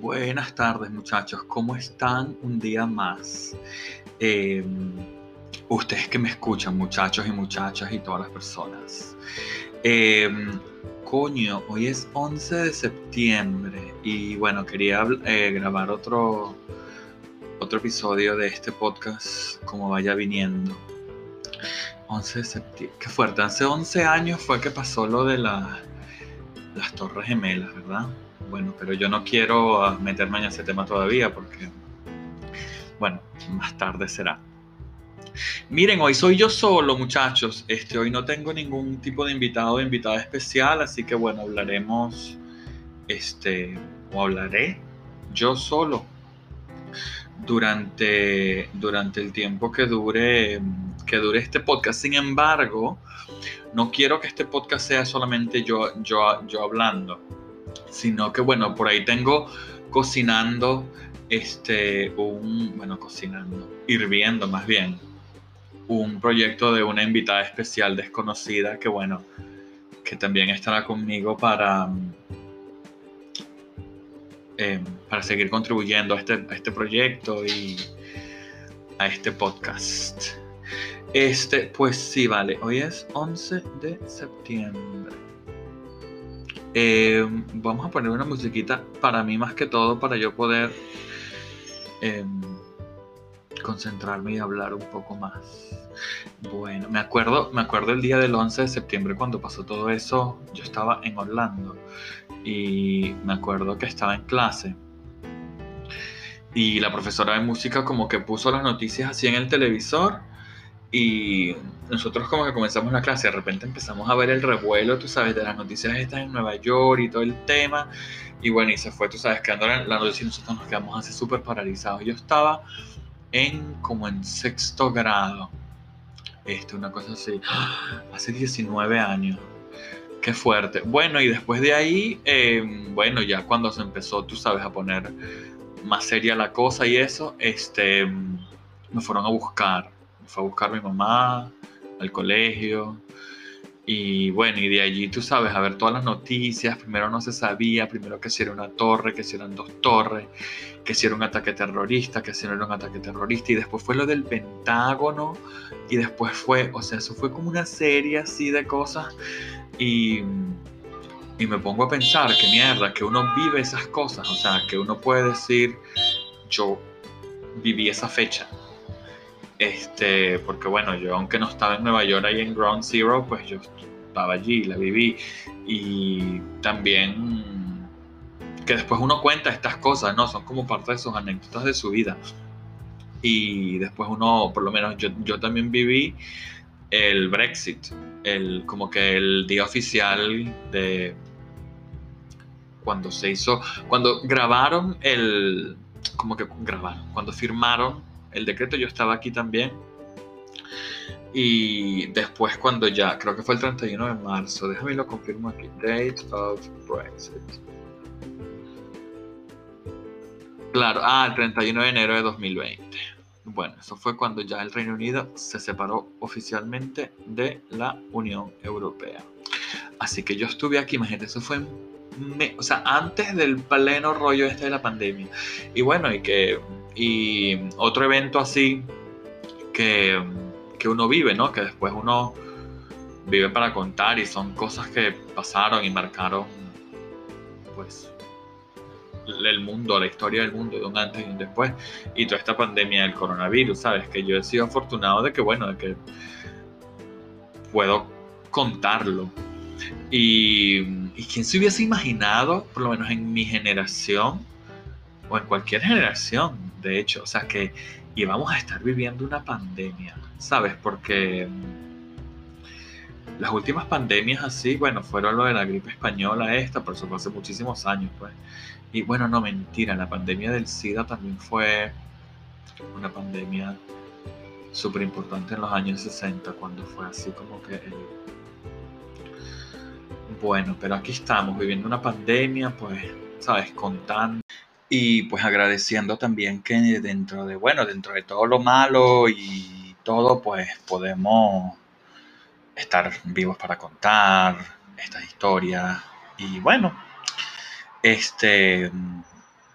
Buenas tardes muchachos, ¿cómo están un día más? Eh, ustedes que me escuchan, muchachos y muchachas y todas las personas. Eh, coño, hoy es 11 de septiembre y bueno, quería eh, grabar otro, otro episodio de este podcast como vaya viniendo. 11 de septiembre, qué fuerte, hace 11 años fue que pasó lo de las Torres Gemelas, ¿verdad? Bueno, pero yo no quiero ah, meterme en ese tema todavía porque, bueno, más tarde será. Miren, hoy soy yo solo, muchachos. Este, hoy no tengo ningún tipo de invitado o invitada especial, así que bueno, hablaremos, este, o hablaré yo solo durante, durante el tiempo que dure, que dure este podcast. Sin embargo, no quiero que este podcast sea solamente yo, yo, yo hablando sino que bueno, por ahí tengo cocinando este un bueno, cocinando, hirviendo más bien un proyecto de una invitada especial desconocida que bueno, que también estará conmigo para em, para seguir contribuyendo a este, a este proyecto y a este podcast. Este, pues sí, vale, hoy es 11 de septiembre. Eh, vamos a poner una musiquita para mí más que todo, para yo poder em, concentrarme y hablar un poco más. Bueno, me acuerdo, me acuerdo el día del 11 de septiembre cuando pasó todo eso, yo estaba en Orlando y me acuerdo que estaba en clase y la profesora de música como que puso las noticias así en el televisor y nosotros como que comenzamos la clase, de repente empezamos a ver el revuelo, tú sabes, de las noticias estas en Nueva York y todo el tema. Y bueno, y se fue, tú sabes, quedando la, la noticia y nosotros nos quedamos así súper paralizados. Yo estaba en como en sexto grado. Esto, una cosa así. Hace 19 años. Qué fuerte. Bueno, y después de ahí, em, bueno, ya cuando se empezó, tú sabes, a poner más seria la cosa y eso, este, me fueron a buscar fue a buscar mi mamá al colegio. Y bueno, y de allí tú sabes, a ver todas las noticias. Primero no se sabía, primero que si era una torre, que si eran dos torres, que si era un ataque terrorista, que si no era un ataque terrorista. Y después fue lo del Pentágono. Y después fue, o sea, eso fue como una serie así de cosas. Y, y me pongo a pensar que mierda, que uno vive esas cosas. O sea, que uno puede decir, yo viví esa fecha este, porque bueno, yo aunque no estaba en Nueva York ahí en Ground Zero, pues yo estaba allí, la viví. Y también que después uno cuenta estas cosas, ¿no? Son como parte de sus anécdotas de su vida. Y después uno, por lo menos yo, yo también viví el Brexit, el, como que el día oficial de cuando se hizo, cuando grabaron el, como que grabaron, cuando firmaron el decreto, yo estaba aquí también. Y después cuando ya, creo que fue el 31 de marzo, déjame lo confirmo aquí, date of Brexit. Claro, ah, el 31 de enero de 2020. Bueno, eso fue cuando ya el Reino Unido se separó oficialmente de la Unión Europea. Así que yo estuve aquí, imagínate, eso fue, o sea, antes del pleno rollo este de la pandemia. Y bueno, y que y otro evento así que, uno vive, ¿no? Que después uno vive para contar y son cosas que pasaron y marcaron, pues, el mundo, la historia del mundo de un antes y un después. Y toda esta pandemia del coronavirus, ¿sabes? Que yo he sido afortunado de que, bueno, de que puedo contarlo. Y, y quién se hubiese imaginado, por lo menos en mi generación, o en cualquier generación, de hecho, o sea que íbamos a estar viviendo una pandemia, ¿sabes? Porque mm, las últimas pandemias así, bueno, fueron lo de la gripe española esta, por fue hace muchísimos años, pues. Y bueno, no mentira, la pandemia del SIDA también fue una pandemia súper importante en los años 60, cuando fue así como que Bueno, pero aquí estamos viviendo una pandemia, pues, ¿sabes? Contando y pues agradeciendo también que dentro de, bueno, dentro de todo lo malo y todo, pues podemos estar vivos para contar estas historias. Y bueno, este,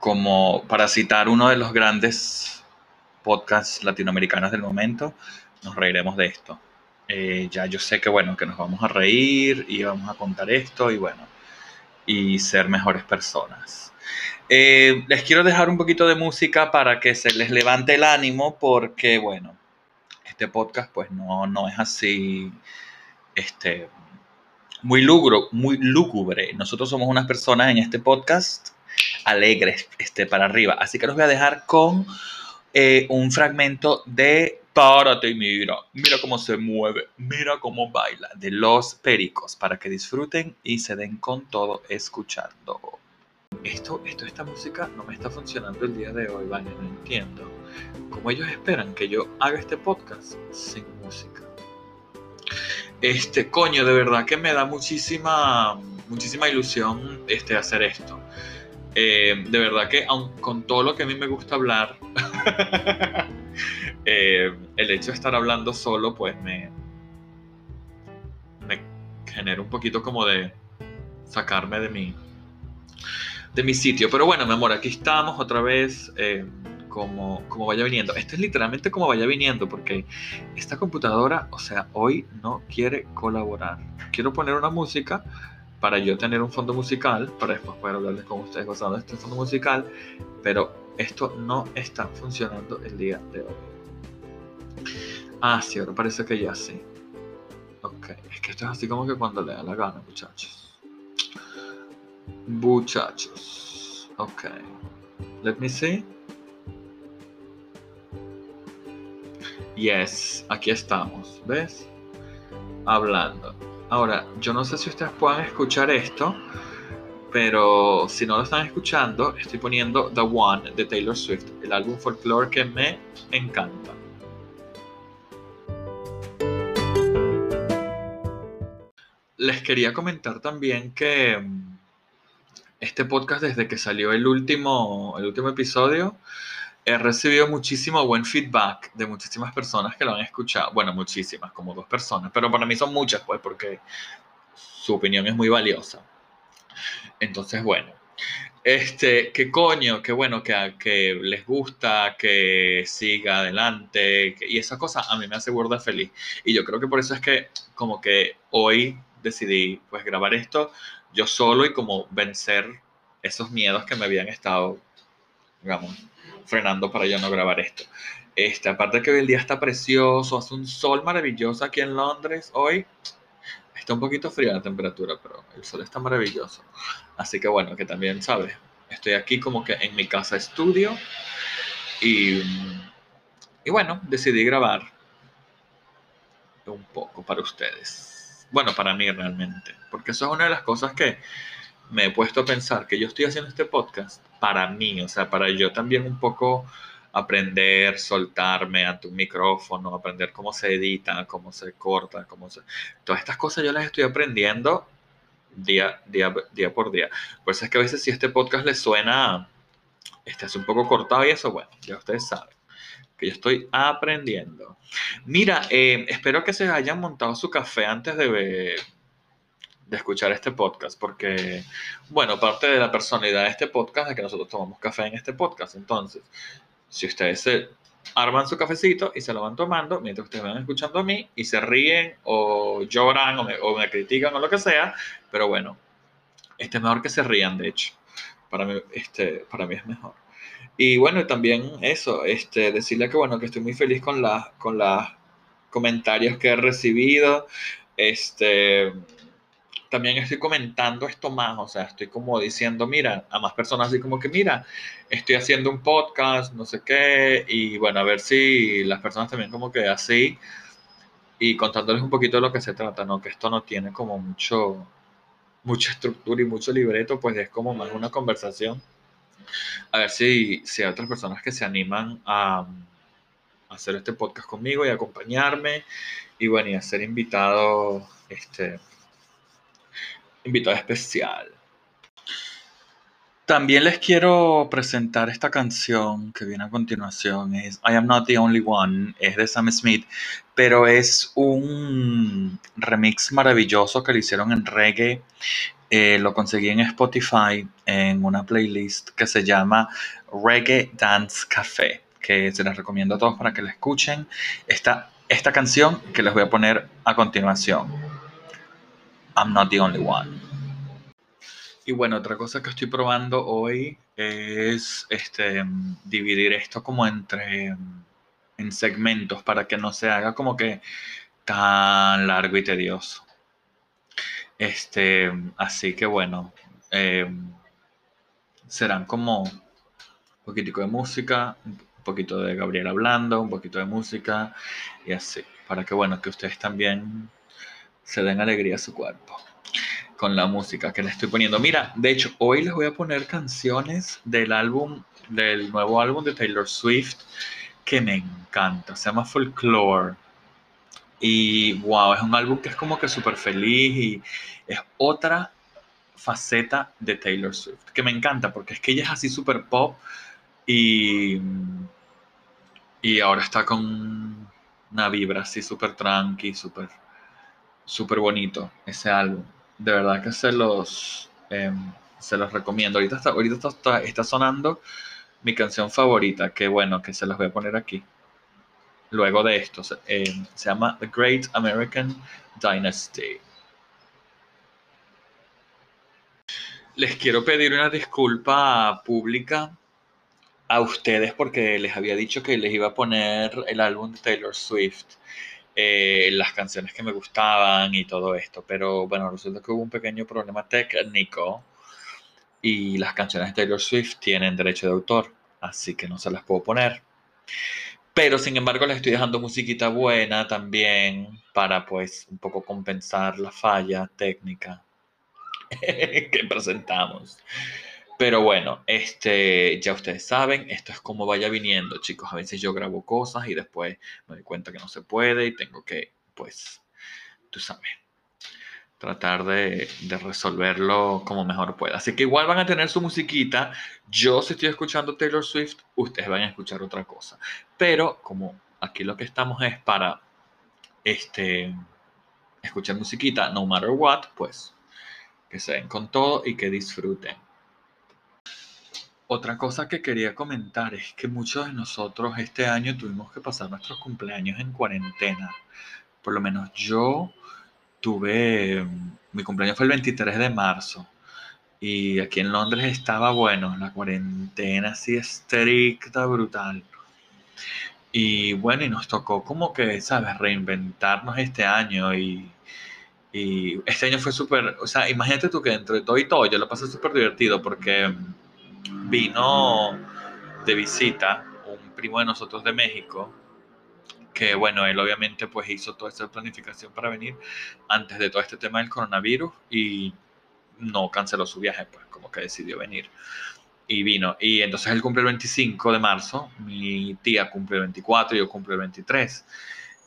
como para citar uno de los grandes podcasts latinoamericanos del momento, nos reiremos de esto. Eh, ya yo sé que bueno, que nos vamos a reír y vamos a contar esto y bueno, y ser mejores personas. Eh, les quiero dejar un poquito de música para que se les levante el ánimo porque bueno, este podcast pues no, no es así, este, muy lúgubre, muy lúgubre. Nosotros somos unas personas en este podcast alegres, este, para arriba. Así que los voy a dejar con eh, un fragmento de Párate y mira, mira cómo se mueve, mira cómo baila, de los pericos, para que disfruten y se den con todo escuchando. Esto, esta música no me está funcionando el día de hoy, ¿vale? No entiendo. ¿Cómo ellos esperan que yo haga este podcast sin música? Este, coño, de verdad que me da muchísima, muchísima ilusión este, hacer esto. Eh, de verdad que aun, con todo lo que a mí me gusta hablar, eh, el hecho de estar hablando solo, pues me, me genera un poquito como de sacarme de mi, de mi sitio. Pero bueno, mi amor, aquí estamos otra vez. Eh, como, como vaya viniendo. Esto es literalmente como vaya viniendo, porque esta computadora, o sea, hoy no quiere colaborar. Quiero poner una música, para yo tener un fondo musical, para después poder hablarles con ustedes basado en este fondo musical, pero esto no está funcionando el día de hoy. Ah, sí, ahora parece que ya sí. Ok, es que esto es así como que cuando le da la gana, muchachos. Muchachos. Ok. Let me see. Yes, aquí estamos, ¿ves? Hablando. Ahora, yo no sé si ustedes puedan escuchar esto, pero si no lo están escuchando, estoy poniendo The One de Taylor Swift, el álbum folklore que me encanta. Les quería comentar también que mm, este podcast desde que salió el último, el último episodio, he recibido muchísimo buen feedback de muchísimas personas que lo han escuchado. Bueno, muchísimas, como dos personas, pero para mí son muchas, pues, porque su opinión es muy valiosa. Entonces, bueno, este, qué coño, qué bueno que, que les gusta, que siga adelante, y esa cosa a mí me hace burda feliz. Y yo creo que por eso es que como que hoy decidí pues grabar esto yo solo y como vencer esos miedos que me habían estado, digamos, frenando para yo no grabar esto. Este, aparte que el día está precioso, hace un sol maravilloso aquí en Londres hoy. Está un poquito fría la temperatura, pero el sol está maravilloso. Así que bueno, que también, ¿sabes? Estoy aquí como que en mi casa estudio y, y bueno, decidí grabar un poco para ustedes. Bueno, para mí realmente, porque eso es una de las cosas que me he puesto a pensar que yo estoy haciendo este podcast para mí, o sea, para yo también un poco aprender, soltarme ante un micrófono, aprender cómo se edita, cómo se corta, cómo se... Todas estas cosas yo las estoy aprendiendo día, día, día por día. Por eso es que a veces si este podcast les suena, este es un poco cortado y eso, bueno, ya ustedes saben que yo estoy aprendiendo. Mira, eh, espero que se hayan montado su café antes de de escuchar este podcast, porque, bueno, parte de la personalidad de este podcast es que nosotros tomamos café en este podcast. Entonces, si ustedes se arman su cafecito y se lo van tomando mientras ustedes van escuchando a mí y se ríen o lloran o me, o me critican o lo que sea, pero bueno, este es mejor que se rían, de hecho. Para mí, este, para mí es mejor. Y bueno, también eso, este, decirle que bueno, que estoy muy feliz con las con los comentarios que he recibido. Este, también estoy comentando esto más, o sea, estoy como diciendo, mira, a más personas así como que, mira, estoy haciendo un podcast, no sé qué, y bueno, a ver si las personas también como que así, y contándoles un poquito de lo que se trata, ¿no? Que esto no tiene como mucho, mucha estructura y mucho libreto, pues es como más una conversación. A ver si, si hay otras personas que se animan a, hacer este podcast conmigo y acompañarme, y bueno, y a ser invitado, este invitado especial. También les quiero presentar esta canción que viene a continuación. Es I Am Not the Only One. Es de Sam Smith. Pero es un remix maravilloso que le hicieron en reggae. Eh, lo conseguí en Spotify en una playlist que se llama Reggae Dance Café. Que se les recomiendo a todos para que la escuchen. Esta, esta canción que les voy a poner a continuación. I'm Not the Only One. Y bueno, otra cosa que estoy probando hoy es este, dividir esto como entre en segmentos para que no se haga como que tan largo y tedioso. Este, así que bueno, em, serán como un poquitico de música, un poquito de Gabriel hablando, un poquito de música y así, para que bueno, que ustedes también se den alegría a su cuerpo con la música que le estoy poniendo. Mira, de hecho, hoy les voy a poner canciones del álbum, del nuevo álbum de Taylor Swift, que me encanta. Se llama Folklore. Y wow, es un álbum que es como que súper feliz y es otra faceta de Taylor Swift, que me encanta porque es que ella es así súper pop y, y ahora está con una vibra así súper tranqui, súper súper bonito ese álbum de verdad que se los, em, se los recomiendo. Ahorita, está, ahorita está, está, sonando mi canción favorita, que bueno, que se las voy a poner aquí. Luego de esto, em, se llama The Great American Dynasty. Les quiero pedir una disculpa pública a ustedes porque les había dicho que les iba a poner el álbum de Taylor Swift eh, las canciones que me gustaban y todo esto. Pero bueno, resulta que hubo un pequeño problema técnico y las canciones de Taylor Swift tienen derecho de autor, así que no se las puedo poner. Pero sin embargo les estoy dejando musiquita buena también para pues un poco compensar la falla técnica que presentamos. Pero bueno, este, ya ustedes saben, esto es como vaya viniendo, chicos. A veces yo grabo cosas y después me doy cuenta que no se puede y tengo que, pues, tú sabes, tratar de, resolverlo como mejor pueda. Así que igual van a tener su musiquita. Yo si estoy escuchando Taylor Swift, ustedes van a escuchar otra cosa. Pero como aquí lo que estamos es para este, escuchar musiquita, no matter what, pues que se den con todo y que disfruten. Otra cosa que quería comentar es que muchos de nosotros este año tuvimos que pasar nuestros cumpleaños en cuarentena. Por lo menos yo tuve, mi cumpleaños fue el 23 de marzo y aquí en Londres estaba, bueno, la cuarentena así estricta, brutal. Y bueno, y nos tocó como que, ¿sabes? Reinventarnos este año y, y este año fue súper, o sea, imagínate tú que entre todo y todo yo lo pasé súper divertido porque vino de visita un primo de nosotros de México, que bueno, él obviamente pues hizo toda esta planificación para venir antes de todo este tema del coronavirus y no canceló su viaje, pues como que decidió venir. Y vino. Y entonces él cumple el 25 de marzo, mi tía cumple el 24, yo cumple el 23.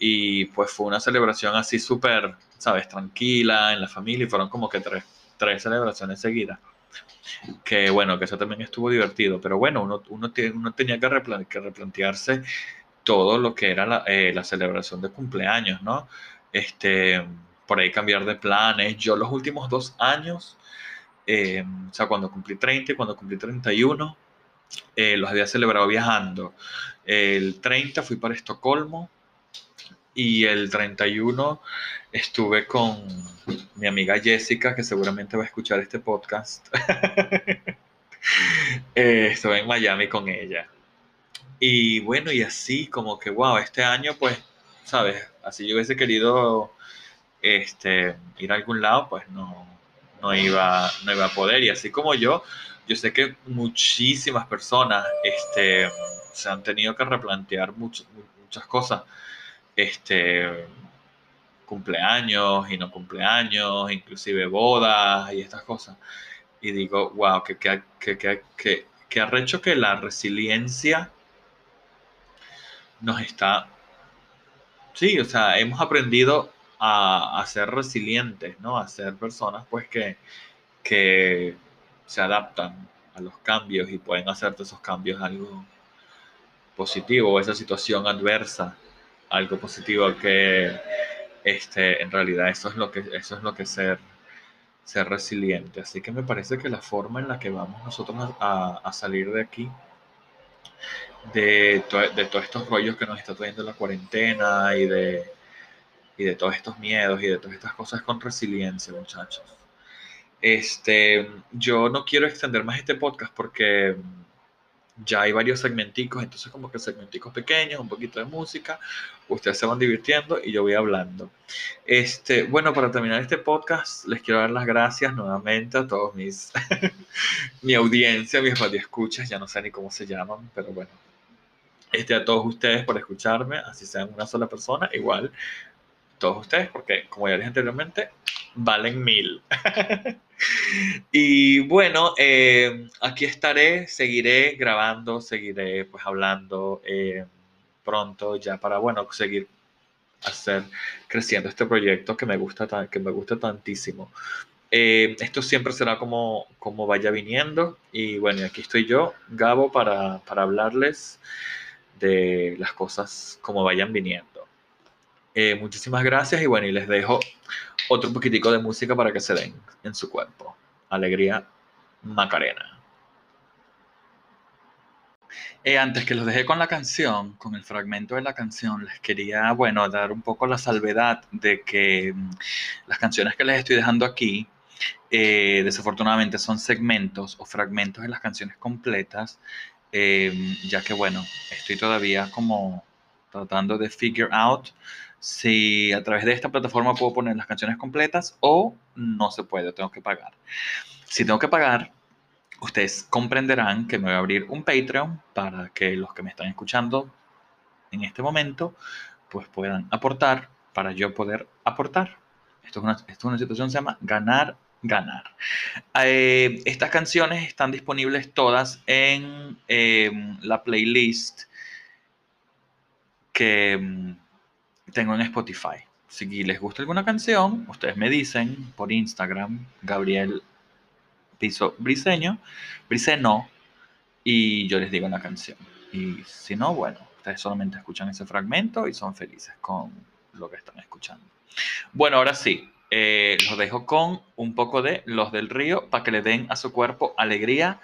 Y pues fue una celebración así súper, ¿sabes? Tranquila en la familia y fueron como que tres, tres celebraciones seguidas que bueno, que eso también estuvo divertido, pero bueno, uno, uno, uno tenía que, replantearse todo lo que era eh, la, celebración de cumpleaños, ¿no? Este, por ahí cambiar de planes. Yo los últimos dos años, eh, o sea, cuando cumplí 30 y cuando cumplí 31, eh, los había celebrado viajando. El 30 fui para Estocolmo y el 31 estuve con mi amiga Jessica, que seguramente va a escuchar este podcast. eh, estuve en Miami con ella. Y bueno, y así como que, wow, este año pues, ¿sabes? Así yo hubiese querido este, ir a algún lado, pues no, no, iba, no iba a poder. Y así como yo, yo sé que muchísimas personas este, se han tenido que replantear muchas cosas este, cumpleaños y no cumpleaños, inclusive bodas y estas cosas. Y digo, wow, que, que, que, que, que arrecho que la resiliencia nos está... Sí, o sea, hemos aprendido a, a, ser resilientes, ¿no? A ser personas pues que, que se adaptan a los cambios y pueden hacerte esos cambios algo positivo, esa situación adversa, algo positivo que este, en realidad eso es lo que, eso es lo que ser, ser resiliente. Así que me parece que la forma en la que vamos nosotros a, a salir de aquí, de, de todos estos rollos que nos está trayendo la cuarentena y de, y de todos estos miedos y de todas estas cosas con resiliencia, muchachos. Este, yo no quiero extender más este podcast porque ya hay varios segmenticos, entonces como que segmenticos pequeños, un poquito de música, ustedes se van divirtiendo y yo voy hablando. Este, bueno, para terminar este podcast, les quiero dar las gracias nuevamente a todos mis, mi audiencia, mis escuchas, ya no sé ni cómo se llaman, pero bueno, este, a todos ustedes por escucharme, así sean una sola persona, igual, todos ustedes, porque como ya dije anteriormente, valen mil. y bueno, eh, aquí estaré, seguiré grabando, seguiré pues hablando eh, pronto ya para, bueno, seguir hacer creciendo este proyecto que me gusta, que me gusta tantísimo. Eh, esto siempre será como, como vaya viniendo y bueno, aquí estoy yo, Gabo, para, para hablarles de las cosas como vayan viniendo. muchísimas gracias y bueno, y les dejo otro poquitico de música para que se den en su cuerpo. Alegría Macarena. Eh, antes que los dejé con la canción, con el fragmento de la canción, les quería, bueno, dar un poco la salvedad de que mm, las canciones que les estoy dejando aquí, eh, desafortunadamente son segmentos o fragmentos de las canciones completas, eh, ya que, bueno, estoy todavía como tratando de figure out si a través de esta plataforma puedo poner las canciones completas o no se puede, tengo que pagar. Si tengo que pagar, ustedes comprenderán que me voy a abrir un Patreon para que los que me están escuchando en este momento pues puedan aportar para yo poder aportar. Esto es una, esto es una situación que se llama ganar, ganar. Eh, estas canciones están disponibles todas en eh, la playlist que tengo en Spotify. Si les gusta alguna canción, ustedes me dicen por Instagram, Gabriel Piso Briseño, Briseno, y yo les digo una canción. Y si no, bueno, ustedes solamente escuchan ese fragmento y son felices con lo que están escuchando. Bueno, ahora sí, eh, los dejo con un poco de Los del Río para que le den a su cuerpo alegría.